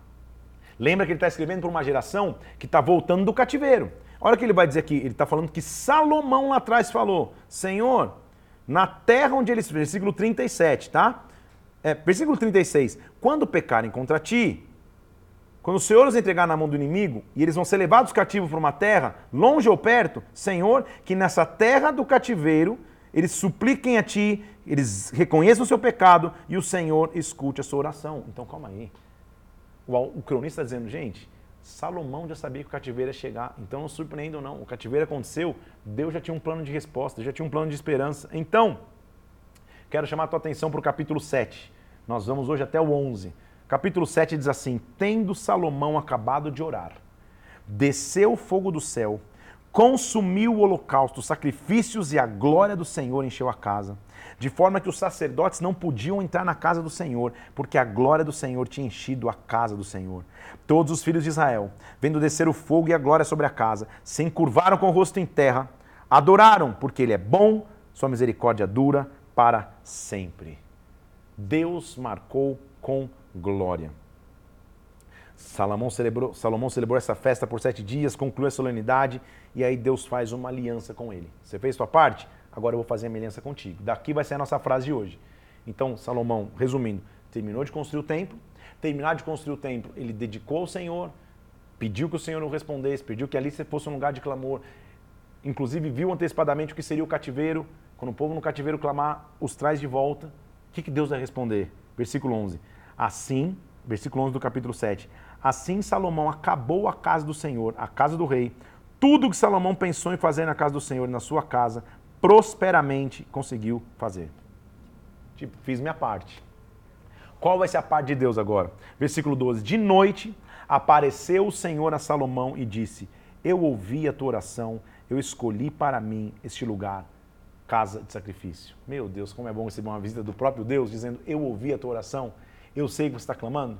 Lembra que ele está escrevendo para uma geração que está voltando do cativeiro. Olha o que ele vai dizer aqui. Ele está falando que Salomão lá atrás falou: Senhor, na terra onde eles. Versículo 37, tá? É, versículo 36. Quando pecarem contra ti, quando o Senhor os entregar na mão do inimigo e eles vão ser levados cativos para uma terra, longe ou perto, Senhor, que nessa terra do cativeiro eles supliquem a ti, eles reconheçam o seu pecado e o Senhor escute a sua oração. Então calma aí o, cronista está dizendo, gente, Salomão já sabia que o cativeiro ia chegar, então não surpreendam não. O cativeiro aconteceu, Deus já tinha um plano de resposta, já tinha um plano de esperança. Então, quero chamar a tua atenção para o capítulo 7. Nós vamos hoje até o 11. Capítulo 7 diz assim: Tendo Salomão acabado de orar, desceu o fogo do céu, consumiu o holocausto, os sacrifícios e a glória do Senhor encheu a casa de forma que os sacerdotes não podiam entrar na casa do Senhor, porque a glória do Senhor tinha enchido a casa do Senhor. Todos os filhos de Israel, vendo descer o fogo e a glória sobre a casa, se encurvaram com o rosto em terra, adoraram, porque ele é bom, sua misericórdia dura para sempre. Deus marcou com glória. Salomão celebrou, Salomão celebrou essa festa por sete dias, concluiu a solenidade e aí Deus faz uma aliança com ele. Você fez sua parte? Agora eu vou fazer a aliança contigo. Daqui vai ser a nossa frase de hoje. Então, Salomão, resumindo, terminou de construir o templo, terminar de construir o templo, ele dedicou ao Senhor, pediu que o Senhor o respondesse, pediu que ali fosse um lugar de clamor, inclusive viu antecipadamente o que seria o cativeiro, quando o povo no cativeiro clamar, os traz de volta. O que, que Deus vai responder? Versículo 11. Assim, versículo 11 do capítulo 7. Assim Salomão acabou a casa do Senhor, a casa do rei, tudo que Salomão pensou em fazer na casa do Senhor na sua casa, prosperamente conseguiu fazer. Tipo, fiz minha parte. Qual vai ser a parte de Deus agora? Versículo 12. De noite apareceu o Senhor a Salomão e disse: Eu ouvi a tua oração, eu escolhi para mim este lugar, casa de sacrifício. Meu Deus, como é bom receber uma visita do próprio Deus dizendo: Eu ouvi a tua oração, eu sei que você está clamando.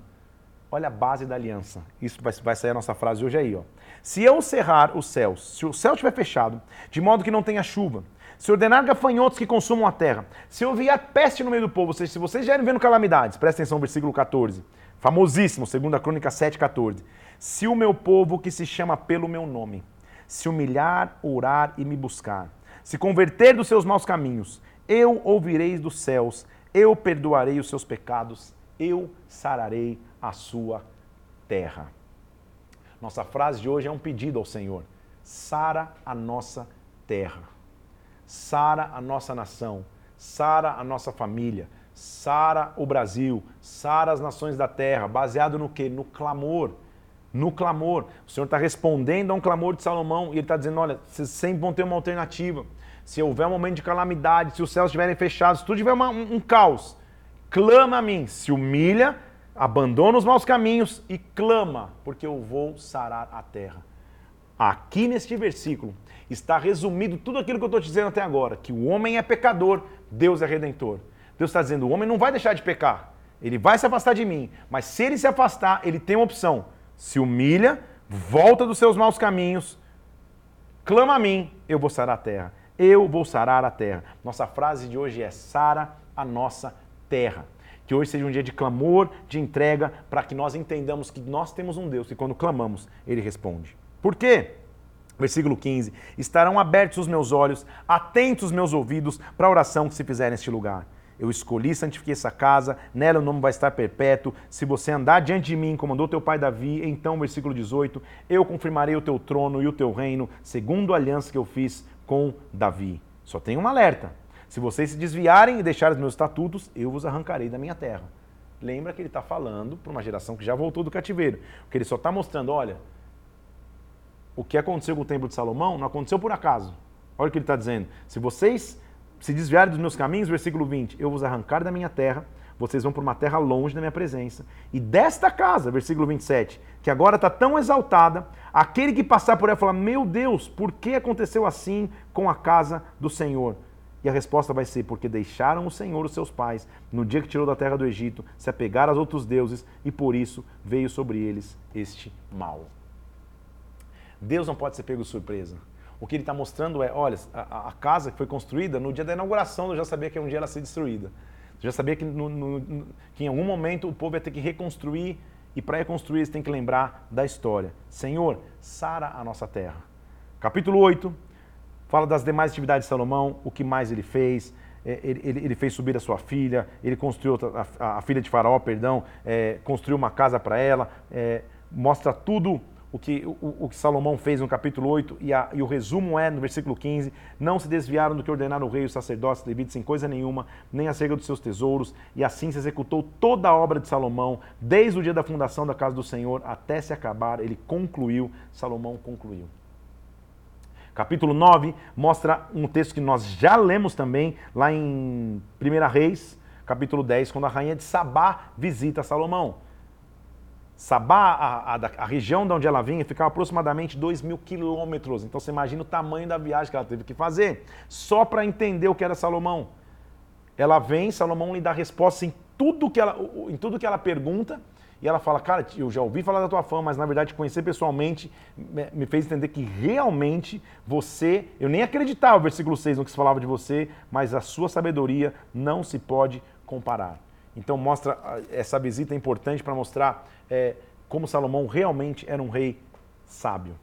Olha a base da aliança. Isso vai, sair a nossa frase hoje aí. Ó. Se eu cerrar os céus, se o céu estiver fechado, de modo que não tenha chuva, se ordenar gafanhotos que consumam a terra, se eu vier peste no meio do povo, ou seja, se vocês já vendo calamidades, presta atenção versículo 14, famosíssimo, 2 Crônica 7, 14. Se o meu povo que se chama pelo meu nome, se humilhar, orar e me buscar, se converter dos seus maus caminhos, eu ouvirei dos céus, eu perdoarei os seus pecados, eu sararei a sua terra. Nossa frase de hoje é um pedido ao Senhor: sara a nossa terra sara a nossa nação, sara a nossa família, sara o Brasil, sara as nações da terra, baseado no que? No clamor. no clamor. O Senhor está respondendo a um clamor de Salomão e ele está dizendo: olha, vocês sempre vão ter uma alternativa. Se houver um momento de calamidade, se os céus estiverem fechados, se tudo tiver uma, um, um caos, clama a mim, se humilha, abandona os maus caminhos e clama, porque eu vou sarar a terra. Aqui neste versículo está resumido tudo aquilo que eu estou te dizendo até agora: que o homem é pecador, Deus é redentor. Deus está dizendo: o homem não vai deixar de pecar, ele vai se afastar de mim, mas se ele se afastar, ele tem uma opção: se humilha, volta dos seus maus caminhos, clama a mim, eu vou sarar a terra. Eu vou sarar a terra. Nossa frase de hoje é: Sara a nossa terra. Que hoje seja um dia de clamor, de entrega, para que nós entendamos que nós temos um Deus e quando clamamos, ele responde. Por quê? Versículo 15: Estarão abertos os meus olhos, atentos os meus ouvidos para a oração que se fizer neste lugar. Eu escolhi, santifiquei essa casa, nela o nome vai estar perpétuo. Se você andar diante de mim, como andou teu pai Davi, então, versículo 18, eu confirmarei o teu trono e o teu reino, segundo a aliança que eu fiz com Davi. Só tem um alerta: se vocês se desviarem e deixarem os meus estatutos, eu vos arrancarei da minha terra. Lembra que ele está falando para uma geração que já voltou do cativeiro. Que ele só está mostrando, olha, o que aconteceu com o templo de Salomão não aconteceu por acaso. Olha o que ele está dizendo. Se vocês se desviarem dos meus caminhos, versículo 20, eu vos arrancar da minha terra, vocês vão para uma terra longe da minha presença. E desta casa, versículo 27, que agora está tão exaltada, aquele que passar por ela falar: Meu Deus, por que aconteceu assim com a casa do Senhor? E a resposta vai ser: porque deixaram o Senhor, os seus pais, no dia que tirou da terra do Egito, se apegaram aos outros deuses, e por isso veio sobre eles este mal. Deus não pode ser pego surpresa. O que ele está mostrando é: olha, a, a, casa que foi construída, no dia da inauguração eu já sabia que um dia ela ia ser destruída. Eu já sabia que, no, no, que em algum momento o povo ia ter que reconstruir, e para reconstruir eles têm que lembrar da história. Senhor, sara a nossa terra. Capítulo 8 fala das demais atividades de Salomão, o que mais ele fez. É, ele, ele, ele fez subir a sua filha, ele construiu, a, a, a filha de Faraó, perdão, é, construiu uma casa para ela, é, mostra tudo o que, o, o, que Salomão fez no capítulo 8, e, a, e, o resumo é no versículo 15: Não se desviaram do que ordenaram o rei os sacerdotes levitas em coisa nenhuma, nem acerca dos seus tesouros, e assim se executou toda a obra de Salomão, desde o dia da fundação da casa do Senhor até se acabar. Ele concluiu, Salomão concluiu. Capítulo 9 mostra um texto que nós já lemos também, lá em 1 Reis, capítulo 10, quando a rainha de Sabá visita Salomão. Sabá, a, a, a, região de onde ela vinha, ficava aproximadamente 2 mil quilômetros. Então você imagina o tamanho da viagem que ela teve que fazer, só para entender o que era Salomão. Ela vem, Salomão lhe dá resposta em tudo que ela, em tudo que ela pergunta, e ela fala, cara, eu já ouvi falar da tua fama, mas na verdade conhecer pessoalmente me fez entender que realmente você, eu nem acreditava versículo 6 no que se falava de você, mas a sua sabedoria não se pode comparar. Então mostra essa visita é importante para mostrar é, como Salomão realmente era um rei sábio.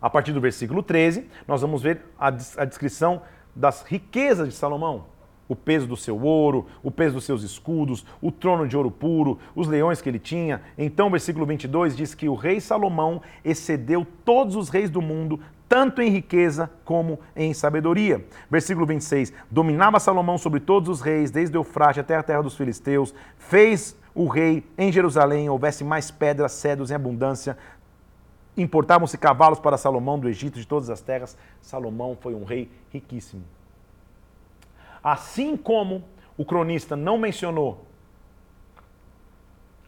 A partir do versículo 13, nós vamos ver a, a descrição das riquezas de Salomão. O peso do seu ouro, o peso dos seus escudos, o trono de ouro puro, os leões que ele tinha. Então, versículo 22 diz que o rei Salomão excedeu todos os reis do mundo, tanto em riqueza como em sabedoria. Versículo 26. Dominava Salomão sobre todos os reis, desde Eufrate até a terra dos filisteus, fez o rei em Jerusalém houvesse mais pedras, cedros em abundância, importavam-se cavalos para Salomão do Egito, de todas as terras. Salomão foi um rei riquíssimo. Assim como o cronista não mencionou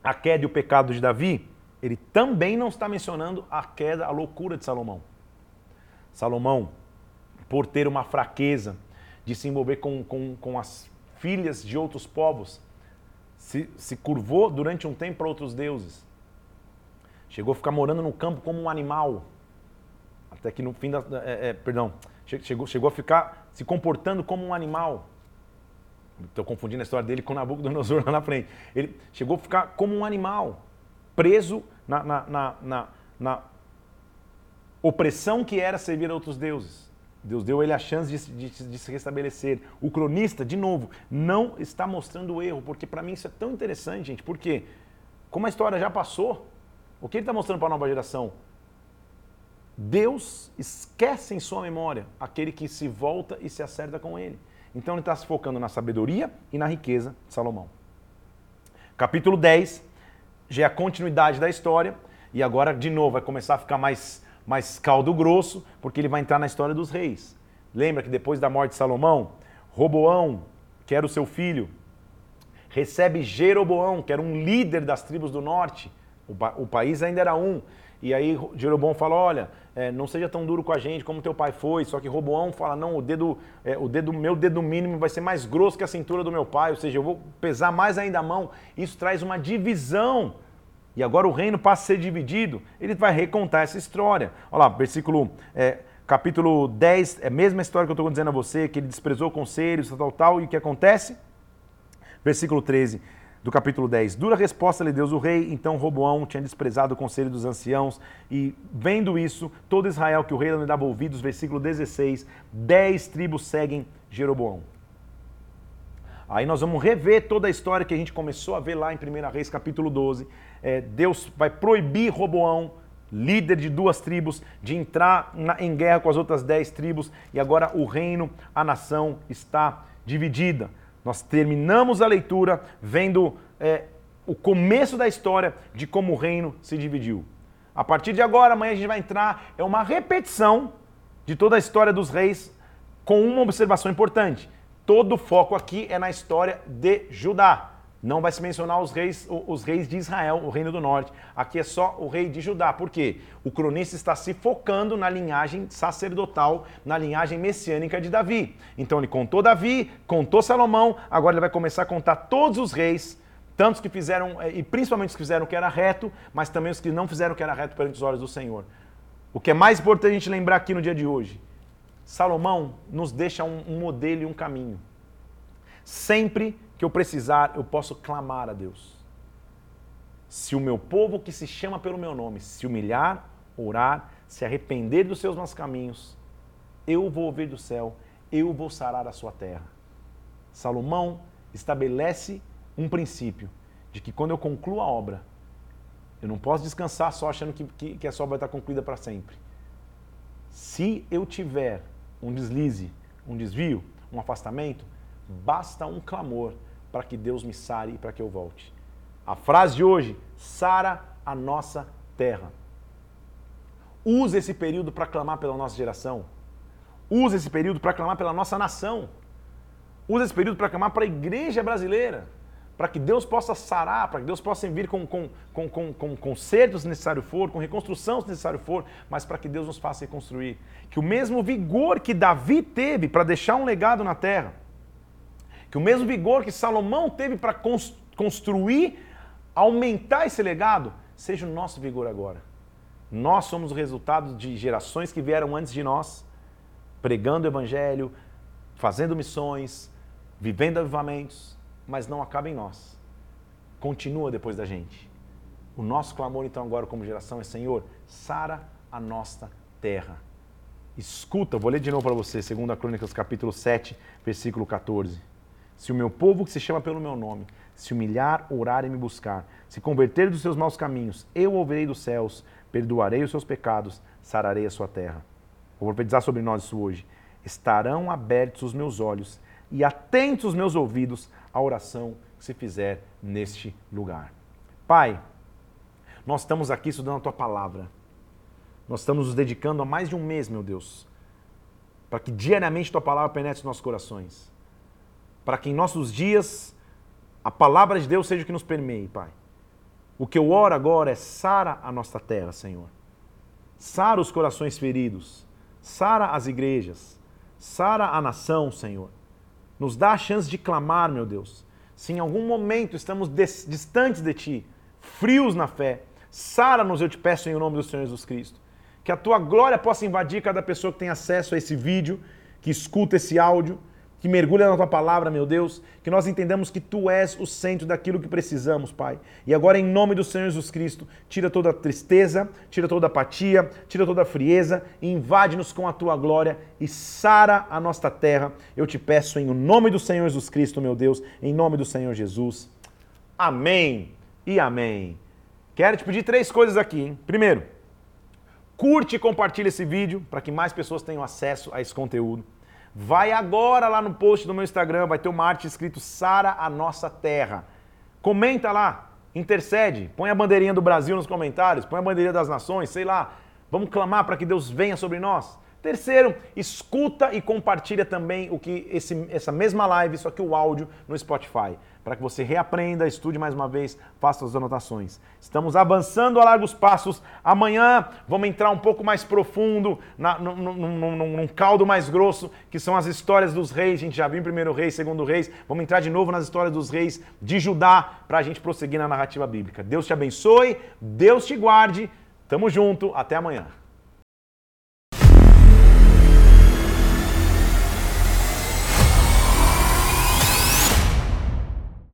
a queda e o pecado de Davi, ele também não está mencionando a queda, a loucura de Salomão. Salomão, por ter uma fraqueza de se envolver com, com, com as filhas de outros povos, se, se curvou durante um tempo para outros deuses. Chegou a ficar morando no campo como um animal. Até que no fim da. É, é, perdão. Chegou, chegou a ficar se comportando como um animal. Estou confundindo a história dele com Nabucodonosor lá na frente. Ele chegou a ficar como um animal, preso na, na, na, na, na opressão que era servir a outros deuses. Deus deu ele a chance de, de, de, se restabelecer. O cronista, de novo, não está mostrando o erro, porque para mim isso é tão interessante, gente. Porque, como a história já passou, o que ele está mostrando para a nova geração? Deus esquece em sua memória aquele que se volta e se acerta com ele. Então ele está se focando na sabedoria e na riqueza de Salomão. Capítulo 10 já é a continuidade da história E agora, de novo, vai começar a ficar mais, mais caldo grosso, porque ele vai entrar na história dos reis. Lembra que depois da morte de Salomão, Roboão, que era o seu filho, recebe Jeroboão, que era um líder das tribos do norte. O, o país ainda era um. E aí Jeroboão fala: olha, é, não seja tão duro com a gente como teu pai foi. Só que Roboão fala: não, o dedo, é, o dedo, meu dedo mínimo vai ser mais grosso que a cintura do meu pai. Ou seja, eu vou pesar mais ainda a mão. Isso traz uma divisão. E agora o reino passa a ser dividido. Ele vai recontar essa história. Olha lá, versículo. É, capítulo 10, é a mesma história que eu estou dizendo a você, que ele desprezou conselhos, tal, tal, tal, e o que acontece? Versículo 13 do capítulo 10. Dura resposta lhe Deus o rei, então Roboão tinha desprezado o conselho dos anciãos, e vendo isso, todo Israel que o rei não lhe dava ouvidos, versículo 16, dez tribos seguem Jeroboão. Aí nós vamos rever toda a história que a gente começou a ver lá em 1 Reis capítulo 12. É, Deus vai proibir Roboão, líder de duas tribos, de entrar na, em guerra com as outras dez tribos, e agora o reino, a nação está dividida. Nós terminamos a leitura vendo é, o começo da história de como o reino se dividiu. A partir de agora, amanhã a gente vai entrar, é uma repetição de toda a história dos reis, com uma observação importante. Todo o foco aqui é na história de Judá. Não vai se mencionar os reis, os reis de Israel, o reino do norte. Aqui é só o rei de Judá. Por quê? O cronista está se focando na linhagem sacerdotal, na linhagem messiânica de Davi. Então ele contou Davi, contou Salomão, agora ele vai começar a contar todos os reis, tantos que fizeram, eh, e principalmente os que fizeram o que era reto, mas também os que não fizeram o que era reto perante os olhos do Senhor. O que é mais importante a gente lembrar aqui no dia de hoje, Salomão nos deixa um, um modelo e um caminho. Sempre que eu precisar, eu posso clamar a Deus. Se o meu povo que se chama pelo meu nome se humilhar, orar, se arrepender dos seus maus caminhos, eu vou ouvir do céu, eu vou sarar a sua terra. Salomão estabelece um princípio de que quando eu concluo a obra, eu não posso descansar só achando que, que, que essa obra está concluída para sempre. Se eu tiver um deslize, um desvio, um afastamento, basta um clamor para que Deus me sare e para que eu volte. A frase de hoje, sara a nossa terra. Use esse período para clamar pela nossa geração. Use esse período para clamar pela nossa nação. Use esse período para clamar para a igreja brasileira. Para que Deus possa sarar, para que Deus possa vir com, com, com, com, com consertos se necessário for, com reconstrução se necessário for, mas para que Deus nos faça reconstruir. Que o mesmo vigor que Davi teve para deixar um legado na terra, que o mesmo vigor que Salomão teve para construir, aumentar esse legado, seja o nosso vigor agora. Nós somos o resultado de gerações que vieram antes de nós, pregando o evangelho, fazendo missões, vivendo avivamentos, mas não acaba em nós. Continua depois da gente. O nosso clamor, então, agora como geração é: Senhor, sara a nossa terra. Escuta, vou ler de novo para você, 2 Crônicas, capítulo 7, versículo 14. Se o meu povo que se chama pelo meu nome se humilhar, orar e me buscar, se converter dos seus maus caminhos, eu ouvirei dos céus, perdoarei os seus pecados, sararei a sua terra. Vou profetizar sobre nós isso hoje. Estarão abertos os meus olhos e atentos os meus ouvidos à oração que se fizer neste lugar. Pai, nós estamos aqui estudando a tua palavra. Nós estamos nos dedicando a mais de um mês, meu Deus, para que diariamente tua palavra penetre os nossos corações para que em nossos dias a palavra de Deus seja o que nos permeie, Pai. O que eu oro agora é sara a nossa terra, Senhor. Sara os corações feridos. Sara as igrejas. Sara a nação, Senhor. Nos dá a chance de clamar, meu Deus. Se em algum momento estamos distantes de Ti, frios na fé, sara-nos, eu te peço, em nome do Senhor Jesus Cristo. Que a Tua glória possa invadir cada pessoa que tem acesso a esse vídeo, que escuta esse áudio que mergulha na tua palavra, meu Deus, que nós entendamos que tu és o centro daquilo que precisamos, Pai. E agora, em nome do Senhor Jesus Cristo, tira toda a tristeza, tira toda a apatia, tira toda a frieza, invade-nos com a tua glória e sara a nossa terra. Eu te peço em nome do Senhor Jesus Cristo, meu Deus, em nome do Senhor Jesus. Amém e amém. Quero te pedir três coisas aqui, hein? Primeiro, curte e compartilhe esse vídeo para que mais pessoas tenham acesso a esse conteúdo. Vai agora lá no post do meu Instagram, vai ter uma arte escrito Sara a Nossa Terra. Comenta lá, intercede, põe a bandeirinha do Brasil nos comentários, põe a bandeirinha das nações, sei lá. Vamos clamar para que Deus venha sobre nós. Terceiro, escuta e compartilha também o que esse, essa mesma live, só que o áudio no Spotify, para que você reaprenda, estude mais uma vez, faça as anotações. Estamos avançando a largos passos. Amanhã vamos entrar um pouco mais profundo, na, num, num, num, num caldo mais grosso, que são as histórias dos reis. A gente já viu em primeiro rei, segundo reis. Vamos entrar de novo nas histórias dos reis de Judá, para a gente prosseguir na narrativa bíblica. Deus te abençoe, Deus te guarde. Tamo junto, até amanhã.